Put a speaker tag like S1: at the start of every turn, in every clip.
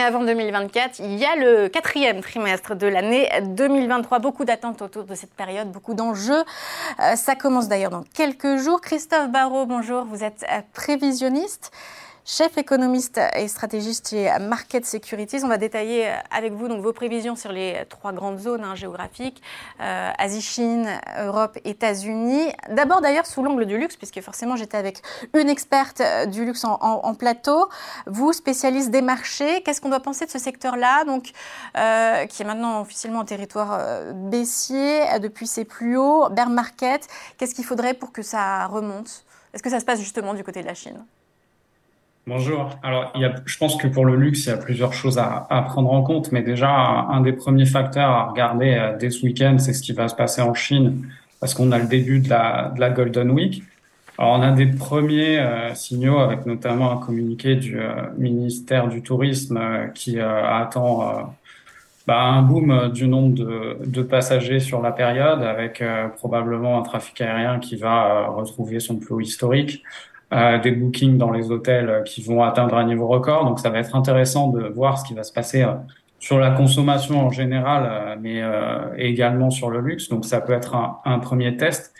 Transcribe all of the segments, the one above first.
S1: Mais avant 2024, il y a le quatrième trimestre de l'année 2023. Beaucoup d'attentes autour de cette période, beaucoup d'enjeux. Euh, ça commence d'ailleurs dans quelques jours. Christophe Barrault, bonjour. Vous êtes euh, prévisionniste chef économiste et stratégiste chez Market Securities. On va détailler euh, avec vous donc, vos prévisions sur les trois grandes zones hein, géographiques, euh, Asie, Chine, Europe, États-Unis. D'abord d'ailleurs sous l'angle du luxe, puisque forcément j'étais avec une experte euh, du luxe en, plateau. Vous, spécialiste des marchés, qu'est-ce qu'on doit penser de ce secteur-là, donc qui est maintenant officiellement en territoire baissier depuis ses plus hauts, bear market Qu'est-ce qu'il faudrait pour que ça remonte? Est-ce que ça se passe justement du côté de la Chine?
S2: Bonjour. Alors, il y a, je pense que pour le luxe, il y a plusieurs choses à, à prendre en compte, mais déjà, un des premiers facteurs à regarder euh, dès ce week-end, c'est ce qui va se passer en Chine, parce qu'on a le début de la, de la Golden Week. Alors, on a des premiers euh, signaux, avec notamment un communiqué du euh, ministère du Tourisme qui attend bah, un boom du nombre de, de, passagers sur la période, avec probablement un trafic aérien qui va retrouver son plus haut historique. Euh, des bookings dans les hôtels euh, qui vont atteindre un niveau record. Donc ça va être intéressant de voir ce qui va se passer euh, sur la consommation en général, mais également sur le luxe. Donc ça peut être un, un, premier test.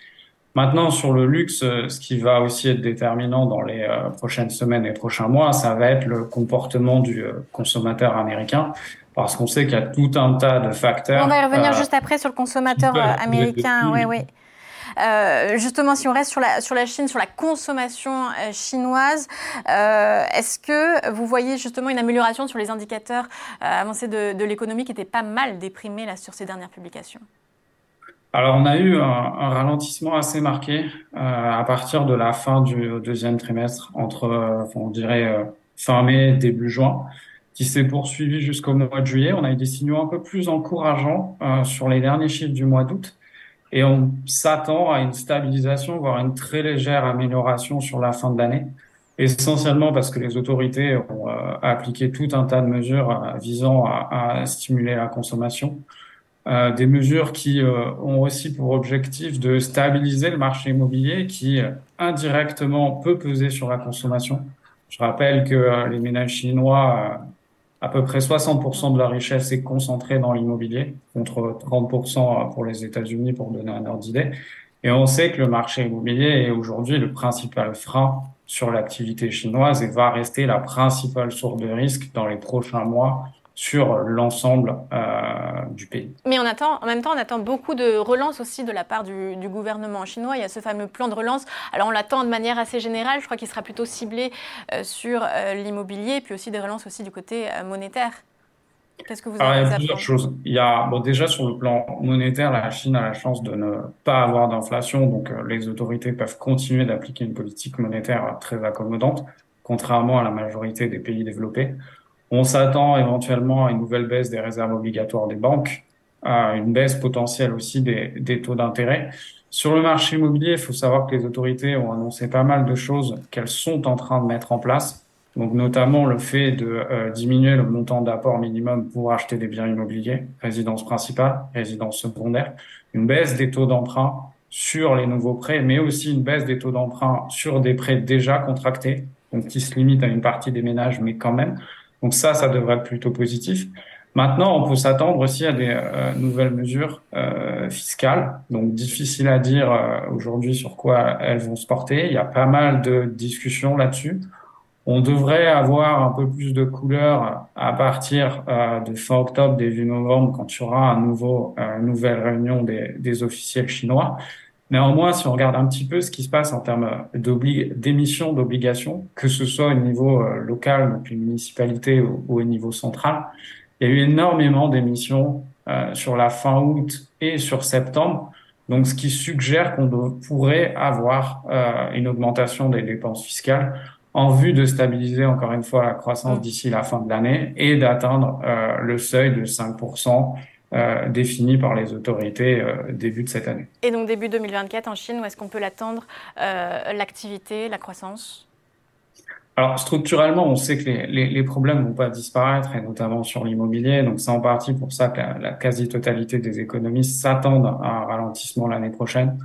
S2: Maintenant, sur le luxe, ce qui va aussi être déterminant dans les prochaines semaines et prochains mois, ça va être le comportement du consommateur américain parce qu'on sait qu'il y a tout un tas de facteurs.
S1: On va y revenir juste après sur le consommateur américain. Oui, oui. Euh, justement, si on reste sur la, Chine, sur la consommation euh, chinoise, euh, est-ce que vous voyez justement une amélioration sur les indicateurs avancés de, l'économie qui étaient pas mal déprimés sur ces dernières publications?
S2: Alors, on a eu un, un ralentissement assez marqué à partir de la fin du deuxième trimestre, entre, on dirait, fin mai, début juin, qui s'est poursuivi jusqu'au mois de juillet. On a eu des signaux un peu plus encourageants sur les derniers chiffres du mois d'août. Et on s'attend à une stabilisation, voire une très légère amélioration sur la fin de l'année, essentiellement parce que les autorités ont euh, appliqué tout un tas de mesures euh, visant à, stimuler la consommation. Euh, des mesures qui ont aussi pour objectif de stabiliser le marché immobilier qui indirectement peut peser sur la consommation. Je rappelle que les ménages chinois à peu près 60% de la richesse est concentrée dans l'immobilier, contre 30% pour les États-Unis, pour donner un ordre d'idée. Et on sait que le marché immobilier est aujourd'hui le principal frein sur l'activité chinoise et va rester la principale source de risque dans les prochains mois sur l'ensemble euh, du pays.
S1: Mais on attend, en même temps, on attend beaucoup de relance aussi de la part du, du, gouvernement chinois. Il y a ce fameux plan de relance. Alors on l'attend de manière assez générale. Je crois qu'il sera plutôt ciblé euh, sur euh, l'immobilier, puis aussi des relances aussi du côté monétaire.
S2: Qu'est-ce que vous avez Il y a plusieurs choses. Il y a bon, déjà sur le plan monétaire, la Chine a la chance de ne pas avoir d'inflation, donc les autorités peuvent continuer d'appliquer une politique monétaire très accommodante, contrairement à la majorité des pays développés. On s'attend éventuellement à une nouvelle baisse des réserves obligatoires des banques, à une baisse potentielle aussi des, des taux d'intérêt. Sur le marché immobilier, il faut savoir que les autorités ont annoncé pas mal de choses qu'elles sont en train de mettre en place. Donc notamment le fait de euh, diminuer le montant d'apport minimum pour acheter des biens immobiliers, résidence principale, résidence secondaire, une baisse des taux d'emprunt sur les nouveaux prêts, mais aussi une baisse des taux d'emprunt sur des prêts déjà contractés, donc qui se limitent à une partie des ménages, mais quand même. Donc ça, ça devrait être plutôt positif. Maintenant, on peut s'attendre aussi à des euh, nouvelles mesures euh, fiscales. Donc difficile à dire euh, aujourd'hui sur quoi elles vont se porter. Il y a pas mal de discussions là-dessus. On devrait avoir un peu plus de couleurs à partir euh, de fin octobre, début novembre, quand il y aura un nouveau, une nouvelle réunion des, des officiels chinois. Néanmoins, si on regarde un petit peu ce qui se passe en termes d'émissions d'obligations, que ce soit au niveau euh, local, donc une municipalité ou, au niveau central, il y a eu énormément d'émissions euh, sur la fin août et sur septembre. Donc, ce qui suggère qu'on pourrait avoir euh, une augmentation des dépenses fiscales en vue de stabiliser encore une fois la croissance mmh. d'ici la fin de l'année et d'atteindre euh, le seuil de 5% euh, défini par les autorités euh, début de cette année.
S1: Et donc début 2024 en Chine, où est-ce qu'on peut l'attendre, euh, l'activité, la croissance?
S2: Alors structurellement, on sait que les, les, les problèmes vont pas disparaître, et notamment sur l'immobilier. Donc c'est en partie pour ça que la, la quasi-totalité des économistes s'attendent à un ralentissement l'année prochaine.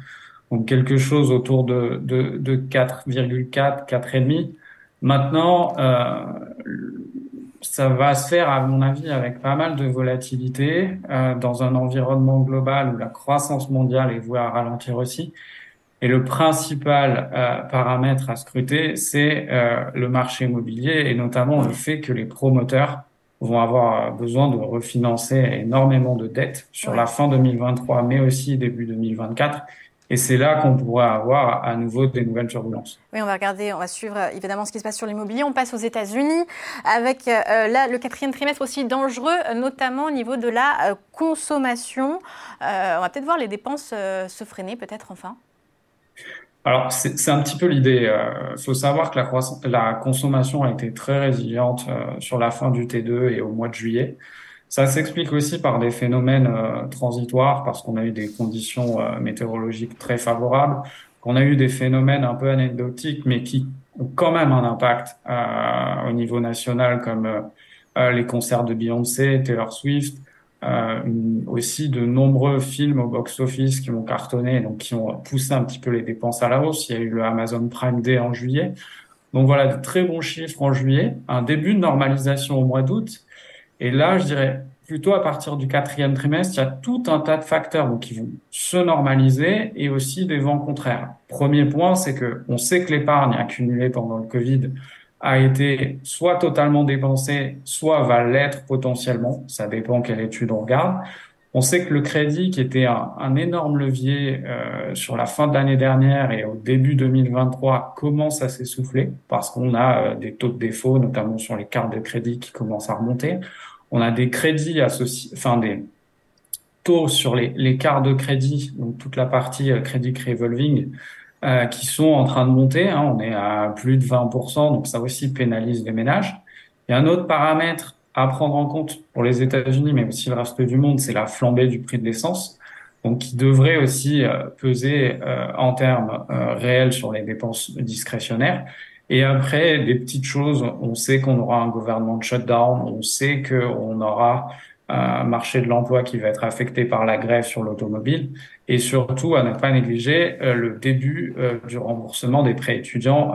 S2: Donc quelque chose autour de, de, de 4,4, 4,5. Maintenant, euh, ça va se faire, à mon avis, avec pas mal de volatilité euh, dans un environnement global où la croissance mondiale est vouée à ralentir aussi. Et le principal euh, paramètre à scruter, c'est euh, le marché immobilier et notamment le fait que les promoteurs vont avoir besoin de refinancer énormément de dettes sur la fin 2023, mais aussi début 2024. Et c'est là qu'on pourrait avoir à nouveau des nouvelles turbulences.
S1: Oui, on va regarder, on va suivre euh, évidemment ce qui se passe sur l'immobilier. On passe aux États-Unis avec euh, là, le quatrième trimestre aussi dangereux, notamment au niveau de la euh, consommation. on va peut-être voir les dépenses se freiner, peut-être enfin.
S2: Alors, c'est un petit peu l'idée. Il faut savoir que la, la, consommation a été très résiliente sur la fin du T2 et au mois de juillet. Ça s'explique aussi par des phénomènes euh, transitoires, parce qu'on a eu des conditions euh, météorologiques très favorables, qu'on a eu des phénomènes un peu anecdotiques, mais qui ont quand même un impact euh, au niveau national, comme les concerts de Beyoncé, Taylor Swift, aussi de nombreux films au box-office qui ont cartonné, donc qui ont poussé un petit peu les dépenses à la hausse. Il y a eu le Amazon Prime Day en juillet. Donc voilà, de très bons chiffres en juillet, un début de normalisation au mois d'août, et là, je dirais plutôt à partir du quatrième trimestre, il y a tout un tas de facteurs qui vont se normaliser et aussi des vents contraires. Premier point, c'est que on sait que l'épargne accumulée pendant le Covid a été soit totalement dépensée, soit va l'être potentiellement. Ça dépend quelle étude on regarde. On sait que le crédit, qui était un, énorme levier euh, sur la fin de l'année dernière et au début 2023, commence à s'essouffler parce qu'on a euh, des taux de défaut, notamment sur les cartes de crédit, qui commencent à remonter. On a des crédits associés, enfin des taux sur les, les cartes de crédit, donc toute la partie euh, crédit revolving, euh, qui sont en train de monter. Hein. on est à plus de 20%, donc ça aussi pénalise les ménages. Il y a un autre paramètre à prendre en compte pour les États-Unis, mais aussi le reste du monde, c'est la flambée du prix de l'essence, donc qui devrait aussi euh, peser euh, en termes euh, réels sur les dépenses discrétionnaires. Et après, des petites choses, on sait qu'on aura un gouvernement de shutdown, on sait qu'on aura un marché de l'emploi qui va être affecté par la grève sur l'automobile, et surtout à ne pas négliger le début du remboursement des prêts étudiants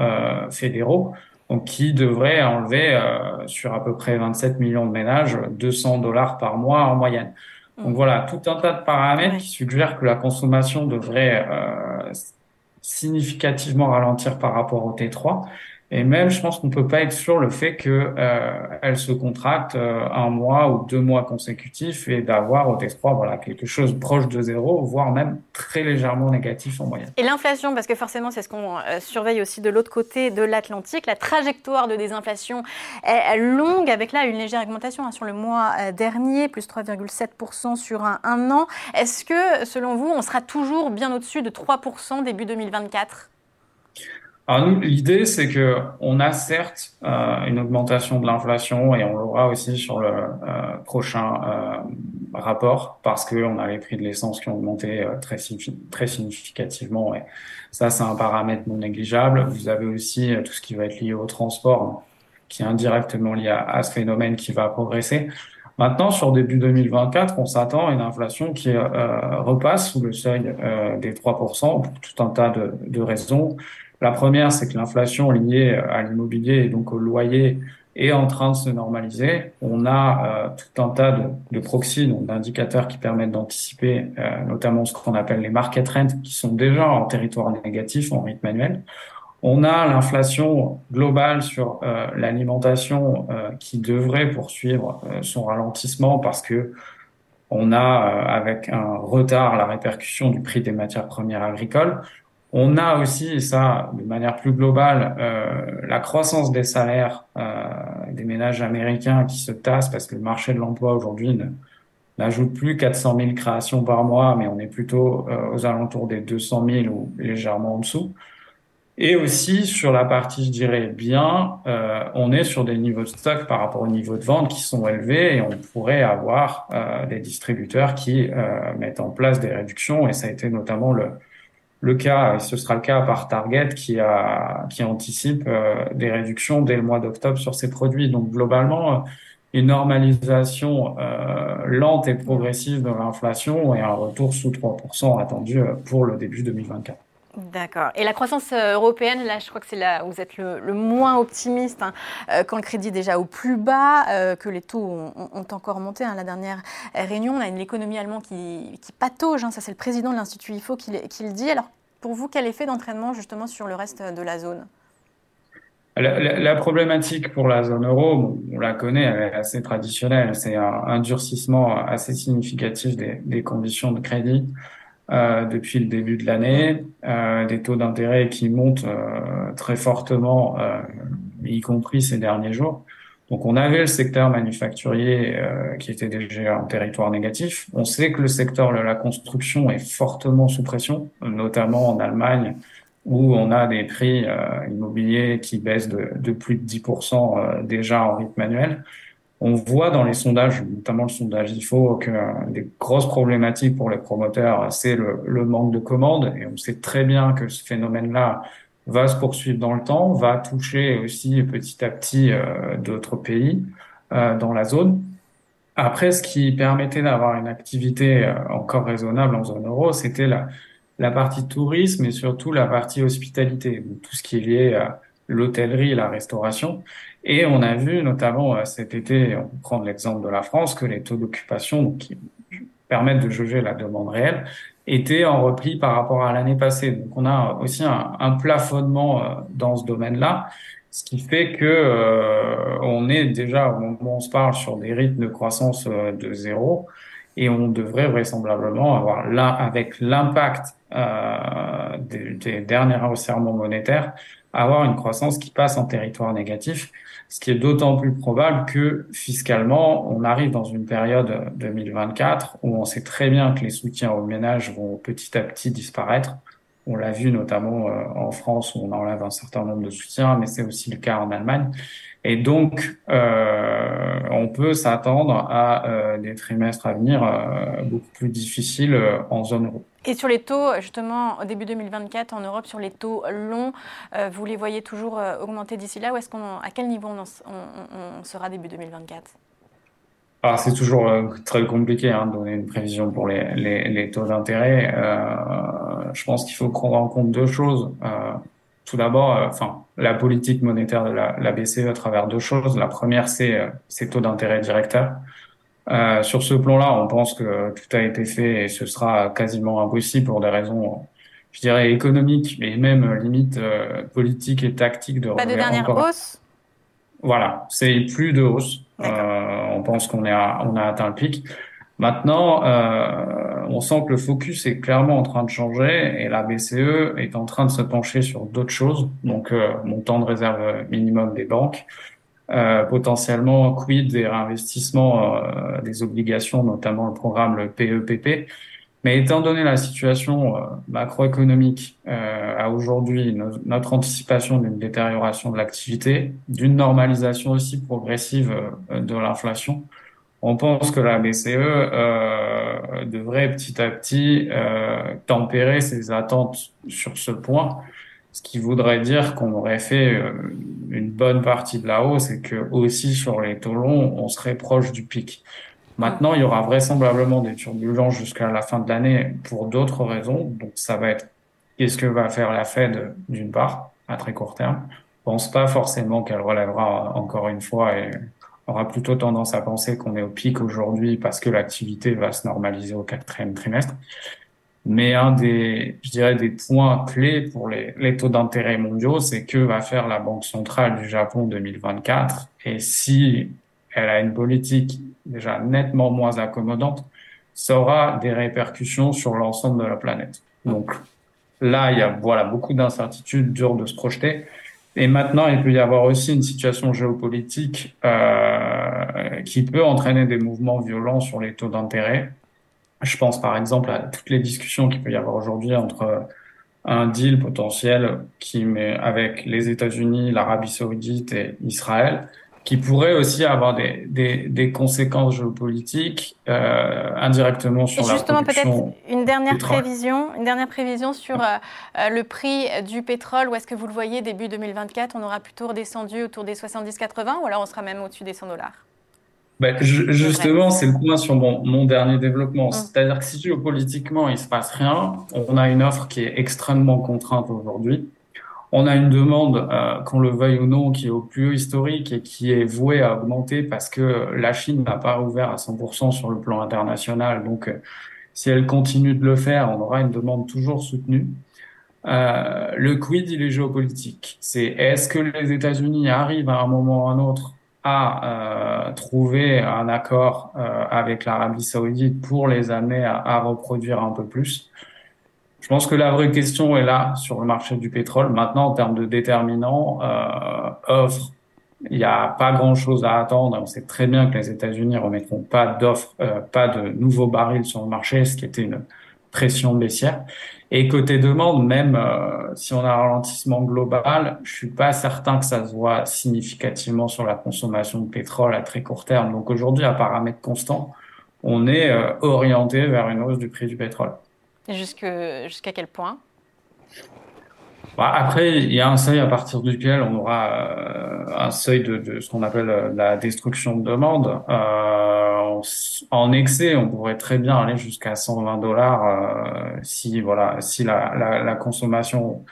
S2: fédéraux donc qui devrait enlever euh, sur à peu près 27 millions de ménages 200 dollars par mois en moyenne. Donc voilà, tout un tas de paramètres qui suggèrent que la consommation devrait euh, significativement ralentir par rapport au T3. Et même, je pense qu'on peut pas sur le fait que euh, elle se contracte euh, un mois ou deux mois consécutifs et d'avoir au T3 voilà quelque chose proche de zéro, voire même très légèrement négatif en moyenne.
S1: Et l'inflation, parce que forcément c'est ce qu'on euh, surveille aussi de l'autre côté de l'Atlantique, la trajectoire de désinflation est longue, avec là une légère augmentation hein, sur le mois euh, dernier, plus 3,7% sur un an. Est-ce que, selon vous, on sera toujours bien au-dessus de 3% début 2024
S2: alors nous, l'idée, c'est que on a certes euh, une augmentation de l'inflation et on l'aura aussi sur le euh, prochain euh, rapport parce qu'on a les prix de l'essence qui ont augmenté euh, très, très significativement et ça, c'est un paramètre non négligeable. Vous avez aussi euh, tout ce qui va être lié au transport qui est indirectement lié à, ce phénomène qui va progresser. Maintenant, sur début 2024, on s'attend à une inflation qui euh, repasse sous le seuil des 3% pour tout un tas de, de raisons. La première, c'est que l'inflation liée à l'immobilier et donc au loyer est en train de se normaliser. On a euh, tout un tas de, de proxys, d'indicateurs qui permettent d'anticiper euh, notamment ce qu'on appelle les market rents, qui sont déjà en territoire négatif en rythme annuel. On a l'inflation globale sur euh, l'alimentation qui devrait poursuivre son ralentissement parce que on a avec un retard la répercussion du prix des matières premières agricoles. On a aussi, ça de manière plus globale, euh, la croissance des salaires euh, des ménages américains qui se tassent parce que le marché de l'emploi aujourd'hui n'ajoute plus 400 000 créations par mois, mais on est plutôt euh, aux alentours des 200 000 ou légèrement en dessous. Et aussi sur la partie, je dirais, bien, euh, on est sur des niveaux de stock par rapport au niveau de vente qui sont élevés et on pourrait avoir euh, des distributeurs qui mettent en place des réductions et ça a été notamment le, le cas, et ce sera le cas par Target qui a qui anticipe euh, des réductions dès le mois d'octobre sur ces produits. Donc globalement, euh, une normalisation euh, lente et progressive de l'inflation et un retour sous 3% attendu pour le début 2024.
S1: D'accord. Et la croissance euh, européenne, là, je crois que c'est là où vous êtes le, moins optimiste, hein, euh, quand le crédit est déjà au plus bas, euh, que les taux ont, encore monté. Hein. La dernière réunion, on a une économie allemande qui, qui patauge. Hein. ça, c'est le président de l'Institut IFO qui, qui, le dit. Alors, pour vous, quel effet d'entraînement justement sur le reste de la zone?
S2: La, problématique pour la zone euro, on la connaît, elle est assez traditionnelle. C'est un, durcissement assez significatif des conditions de crédit. Euh, depuis le début de l'année, euh, des taux d'intérêt qui montent euh, très fortement, euh, y compris ces derniers jours. Donc on avait le secteur manufacturier euh, qui était déjà en territoire négatif. On sait que le secteur de la construction est fortement sous pression, notamment en Allemagne, où on a des prix immobiliers qui baissent de, de plus de 10% déjà en rythme annuel on voit dans les sondages, notamment le sondage IFO, que des grosses problématiques pour les promoteurs, c'est le, manque de commandes. Et on sait très bien que ce phénomène-là va se poursuivre dans le temps, va toucher aussi petit à petit euh, d'autres pays euh, dans la zone. Après, ce qui permettait d'avoir une activité euh, encore raisonnable en zone euro, c'était la, la partie tourisme et surtout la partie hospitalité, tout ce qui est lié à l'hôtellerie la restauration. Et on a vu notamment euh, cet été, on peut prendre l'exemple de la France, que les taux d'occupation qui permettent de juger la demande réelle étaient en repli par rapport à l'année passée. Donc on a aussi un, plafonnement euh, dans ce domaine-là, ce qui fait que euh, on est déjà au moment où on se parle sur des rythmes de croissance de zéro et on devrait vraisemblablement avoir là avec l'impact des, des derniers resserrements monétaires avoir une croissance qui passe en territoire négatif, ce qui est d'autant plus probable que fiscalement, on arrive dans une période 2024 où on sait très bien que les soutiens aux ménages vont petit à petit disparaître. On l'a vu notamment euh, en France où on enlève un certain nombre de soutiens, mais c'est aussi le cas en Allemagne. Et donc, euh, on peut s'attendre à euh, des trimestres à venir euh, beaucoup plus difficiles euh, en zone euro.
S1: Et sur les taux, justement, au début 2024 en Europe, sur les taux longs, vous les voyez toujours augmenter d'ici là ou est-ce qu'on, à quel niveau on, sera début 2024
S2: alors c'est toujours très compliqué hein, de donner une prévision pour les, taux d'intérêt. Euh, je pense qu'il faut prendre en compte deux choses. Euh, tout d'abord, euh, enfin, la politique monétaire de la, la, BCE à travers deux choses. La première, c'est euh, ses taux d'intérêt directeurs. Euh, sur ce plan-là, on pense que tout a été fait et ce sera quasiment impossible pour des raisons, je dirais, économiques, mais même limite euh, politiques et tactiques de
S1: Pas de dernière hausse?
S2: Voilà, c'est plus de hausse. on pense qu'on a, on a atteint le pic. Maintenant, euh, on sent que le focus est clairement en train de changer et la BCE est en train de se pencher sur d'autres choses, donc euh, montant de réserve minimum des banques, euh, potentiellement quid des réinvestissements euh, des obligations, notamment le programme le PEPP. Mais étant donné la situation euh, macroéconomique euh, à aujourd'hui, notre anticipation d'une détérioration de l'activité, d'une normalisation aussi progressive de l'inflation, on pense que la BCE euh, devrait petit à petit euh, tempérer ses attentes sur ce point, ce qui voudrait dire qu'on aurait fait euh, une bonne partie de la hausse et que aussi sur les taux longs, on serait proche du pic. Maintenant, il y aura vraisemblablement des turbulences jusqu'à la fin de l'année pour d'autres raisons. Donc, ça va être qu'est-ce que va faire la Fed d'une part à très court terme? Je pense pas forcément qu'elle relèvera encore une fois et aura plutôt tendance à penser qu'on est au pic aujourd'hui parce que l'activité va se normaliser au quatrième trimestre. Mais un des, je dirais, des points clés pour les, taux d'intérêt mondiaux, c'est que va faire la Banque centrale du Japon 2024. Et si elle a une politique déjà nettement moins accommodante, ça aura des répercussions sur l'ensemble de la planète. Donc là, il y a voilà beaucoup d'incertitudes, dur de se projeter. Et maintenant, il peut y avoir aussi une situation géopolitique euh, qui peut entraîner des mouvements violents sur les taux d'intérêt. Je pense par exemple à toutes les discussions qu'il peut y avoir aujourd'hui entre un deal potentiel qui met avec les États-Unis, l'Arabie saoudite et Israël, qui pourrait aussi avoir des, des, des conséquences géopolitiques euh, indirectement sur
S1: Et justement, peut-être une dernière prévision, une dernière prévision sur euh, euh, le prix du pétrole. Où est-ce que vous le voyez début 2024 On aura plutôt redescendu autour des 70-80 ou alors on sera même au-dessus des 100 dollars?
S2: Ben, justement, c'est le point sur mon, mon dernier développement. C'est-à-dire que si géopolitiquement, il se passe rien, on a une offre qui est extrêmement contrainte aujourd'hui. On a une demande, euh, qu'on le veuille ou non, qui est au plus haut historique et qui est vouée à augmenter parce que la Chine n'a pas ouvert à 100% sur le plan international. Donc, euh, si elle continue de le faire, on aura une demande toujours soutenue. Euh, le quid, il est géopolitique. C'est est-ce que les États-Unis arrivent à un moment ou à un autre à euh, trouver un accord euh, avec l'Arabie saoudite pour les amener à, à, reproduire un peu plus Je pense que la vraie question est là sur le marché du pétrole. Maintenant, en termes de déterminants, euh, offre, il n'y a pas grand-chose à attendre. On sait très bien que les États-Unis remettront pas d'offres, euh, pas de nouveaux barils sur le marché, ce qui était une pression baissière. Et côté demande, même euh, si on a un ralentissement global, je suis pas certain que ça se voit significativement sur la consommation de pétrole à très court terme. Donc aujourd'hui, à paramètres constants, on est euh, orienté vers une hausse du prix du pétrole.
S1: Jusqu'à quel point?
S2: Bah, après, il y a un seuil à partir duquel on aura euh, un seuil de, de ce qu'on appelle euh, la destruction de demande. Euh, en excès, on pourrait très bien aller jusqu'à 120 dollars euh, si voilà, si la, la, la, consommation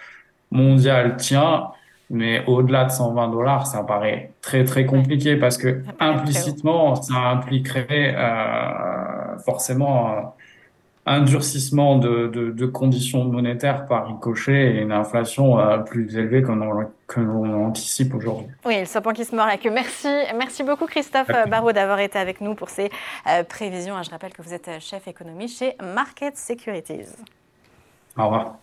S2: mondiale tient. Mais au-delà de 120 dollars, ça paraît très très compliqué parce que implicitement, ça impliquerait euh, forcément un durcissement de, conditions monétaires par ricochet et une inflation euh, plus élevée que l'on anticipe aujourd'hui.
S1: Oui, le serpent qui se mord la queue. Merci, merci beaucoup Christophe Barraud d'avoir été avec nous pour ces euh, prévisions. Je rappelle que vous êtes chef économie chez Market Securities.
S2: Au revoir.